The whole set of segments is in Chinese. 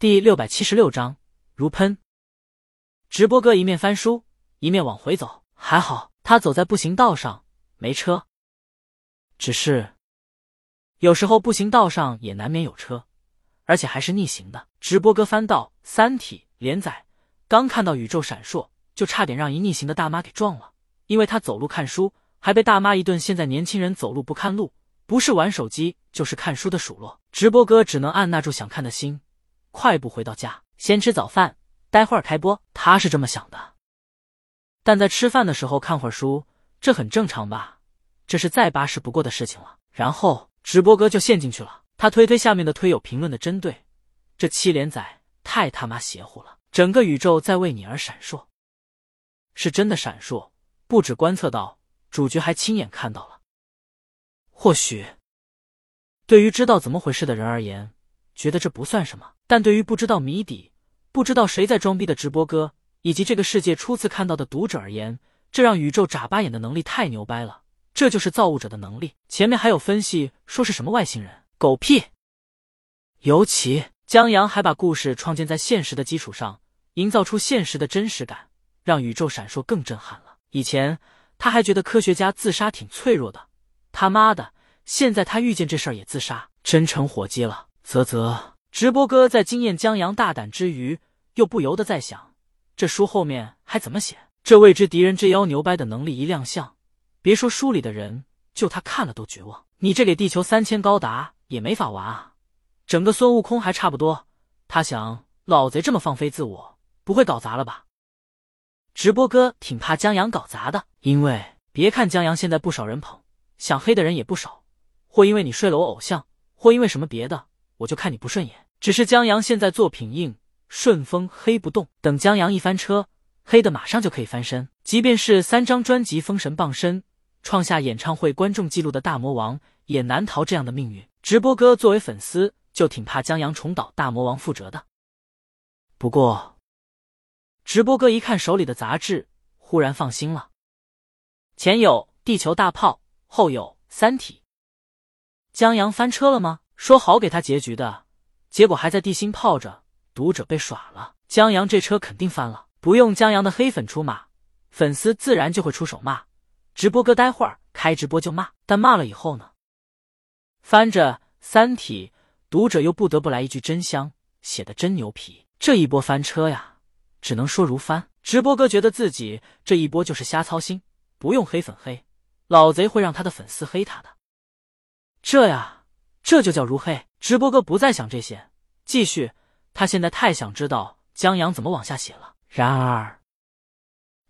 第六百七十六章如喷。直播哥一面翻书，一面往回走。还好他走在步行道上，没车。只是有时候步行道上也难免有车，而且还是逆行的。直播哥翻到《三体》连载，刚看到宇宙闪烁，就差点让一逆行的大妈给撞了。因为他走路看书，还被大妈一顿现在年轻人走路不看路，不是玩手机就是看书的数落。直播哥只能按捺住想看的心。快步回到家，先吃早饭，待会儿开播。他是这么想的，但在吃饭的时候看会儿书，这很正常吧？这是再巴适不过的事情了。然后直播哥就陷进去了。他推推下面的推友评论的针对，这七连载太他妈邪乎了，整个宇宙在为你而闪烁，是真的闪烁，不止观测到，主角还亲眼看到了。或许对于知道怎么回事的人而言。觉得这不算什么，但对于不知道谜底、不知道谁在装逼的直播哥，以及这个世界初次看到的读者而言，这让宇宙眨巴眼的能力太牛掰了。这就是造物者的能力。前面还有分析说是什么外星人，狗屁！尤其江阳还把故事创建在现实的基础上，营造出现实的真实感，让宇宙闪烁更震撼了。以前他还觉得科学家自杀挺脆弱的，他妈的，现在他遇见这事儿也自杀，真成火鸡了。啧啧，直播哥在惊艳江阳大胆之余，又不由得在想：这书后面还怎么写？这未知敌人之妖牛掰的能力一亮相，别说书里的人，就他看了都绝望。你这给地球三千高达也没法玩啊！整个孙悟空还差不多。他想，老贼这么放飞自我，不会搞砸了吧？直播哥挺怕江阳搞砸的，因为别看江阳现在不少人捧，想黑的人也不少，或因为你睡了我偶像，或因为什么别的。我就看你不顺眼，只是江阳现在作品硬，顺风黑不动。等江阳一翻车，黑的马上就可以翻身。即便是三张专辑封神傍身，创下演唱会观众记录的大魔王，也难逃这样的命运。直播哥作为粉丝，就挺怕江阳重蹈大魔王覆辙的。不过，直播哥一看手里的杂志，忽然放心了。前有《地球大炮》，后有《三体》，江阳翻车了吗？说好给他结局的，结果还在地心泡着，读者被耍了。江阳这车肯定翻了，不用江阳的黑粉出马，粉丝自然就会出手骂。直播哥待会儿开直播就骂，但骂了以后呢？翻着《三体》，读者又不得不来一句真香，写的真牛皮。这一波翻车呀，只能说如翻。直播哥觉得自己这一波就是瞎操心，不用黑粉黑，老贼会让他的粉丝黑他的。这呀。这就叫如黑。直播哥不再想这些，继续。他现在太想知道江阳怎么往下写了。然而，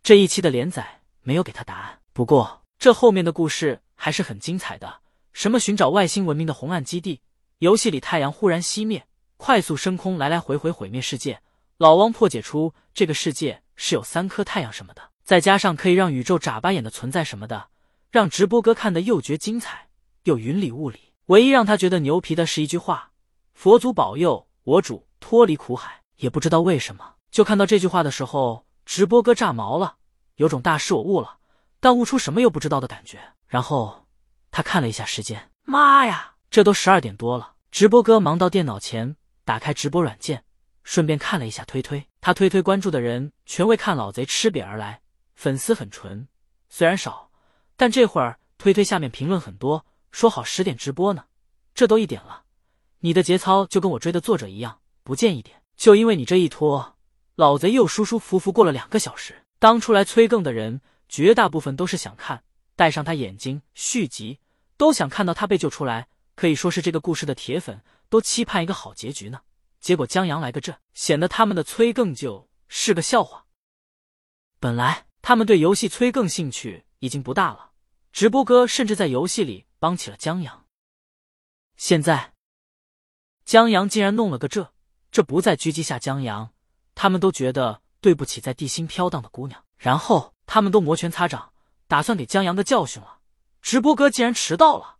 这一期的连载没有给他答案。不过，这后面的故事还是很精彩的。什么寻找外星文明的红岸基地，游戏里太阳忽然熄灭，快速升空，来来回回毁灭世界。老汪破解出这个世界是有三颗太阳什么的，再加上可以让宇宙眨巴眼的存在什么的，让直播哥看的又觉精彩，又云里雾里。唯一让他觉得牛皮的是一句话：“佛祖保佑我主脱离苦海。”也不知道为什么，就看到这句话的时候，直播哥炸毛了，有种大师我悟了，但悟出什么又不知道的感觉。然后他看了一下时间，妈呀，这都十二点多了！直播哥忙到电脑前，打开直播软件，顺便看了一下推推。他推推关注的人全为看老贼吃瘪而来，粉丝很纯，虽然少，但这会儿推推下面评论很多。说好十点直播呢，这都一点了，你的节操就跟我追的作者一样，不见一点。就因为你这一拖，老贼又舒舒服服过了两个小时。当初来催更的人，绝大部分都是想看，戴上他眼睛续集，都想看到他被救出来，可以说是这个故事的铁粉都期盼一个好结局呢。结果江阳来个这，显得他们的催更就是个笑话。本来他们对游戏催更兴趣已经不大了，直播哥甚至在游戏里。帮起了江阳，现在江阳竟然弄了个这，这不再狙击下江阳，他们都觉得对不起在地心飘荡的姑娘，然后他们都摩拳擦掌，打算给江阳个教训了。直播哥竟然迟到了，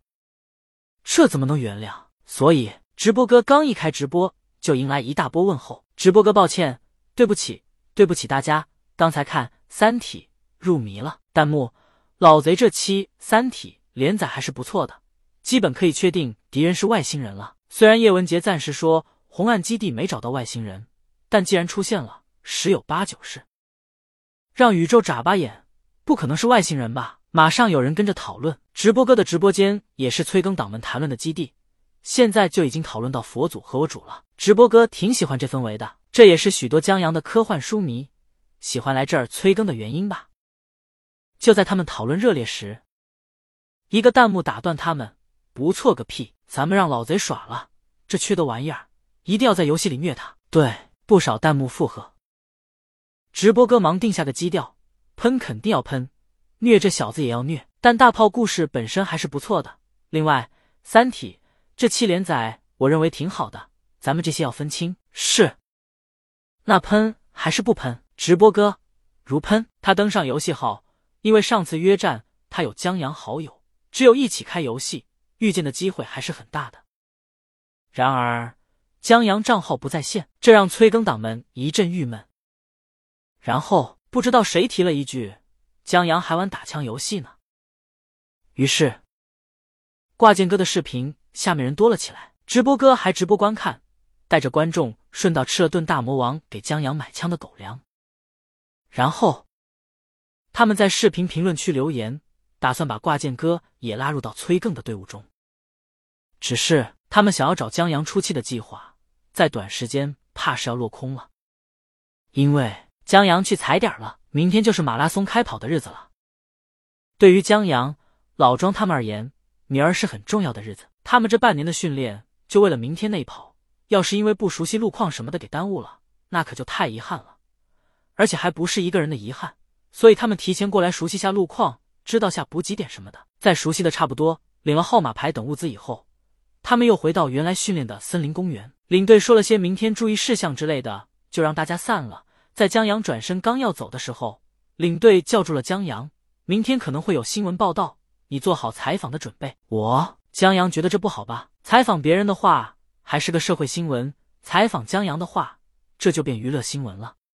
这怎么能原谅？所以直播哥刚一开直播，就迎来一大波问候。直播哥抱歉，对不起，对不起大家，刚才看《三体》入迷了。弹幕：老贼这期《三体》。连载还是不错的，基本可以确定敌人是外星人了。虽然叶文杰暂时说红岸基地没找到外星人，但既然出现了，十有八九是让宇宙眨巴眼，不可能是外星人吧？马上有人跟着讨论，直播哥的直播间也是催更党们谈论的基地，现在就已经讨论到佛祖和我主了。直播哥挺喜欢这氛围的，这也是许多江阳的科幻书迷喜欢来这儿催更的原因吧。就在他们讨论热烈时，一个弹幕打断他们：“不错个屁！咱们让老贼耍了，这缺德玩意儿，一定要在游戏里虐他。”对，不少弹幕附和。直播哥忙定下个基调：喷肯定要喷。虐这小子也要虐，但大炮故事本身还是不错的。另外，《三体》这期连载我认为挺好的，咱们这些要分清。是，那喷还是不喷？直播哥如喷。他登上游戏号，因为上次约战他有江阳好友，只有一起开游戏，遇见的机会还是很大的。然而江阳账号不在线，这让催更党们一阵郁闷。然后不知道谁提了一句。江阳还玩打枪游戏呢，于是挂件哥的视频下面人多了起来，直播哥还直播观看，带着观众顺道吃了顿大魔王给江阳买枪的狗粮。然后他们在视频评论区留言，打算把挂件哥也拉入到催更的队伍中。只是他们想要找江阳出气的计划，在短时间怕是要落空了，因为江阳去踩点了。明天就是马拉松开跑的日子了。对于江阳、老庄他们而言，明儿是很重要的日子。他们这半年的训练，就为了明天那一跑。要是因为不熟悉路况什么的给耽误了，那可就太遗憾了。而且还不是一个人的遗憾，所以他们提前过来熟悉下路况，知道下补给点什么的。在熟悉的差不多，领了号码牌等物资以后，他们又回到原来训练的森林公园。领队说了些明天注意事项之类的，就让大家散了。在江阳转身刚要走的时候，领队叫住了江阳。明天可能会有新闻报道，你做好采访的准备。我江阳觉得这不好吧？采访别人的话还是个社会新闻，采访江阳的话这就变娱乐新闻了。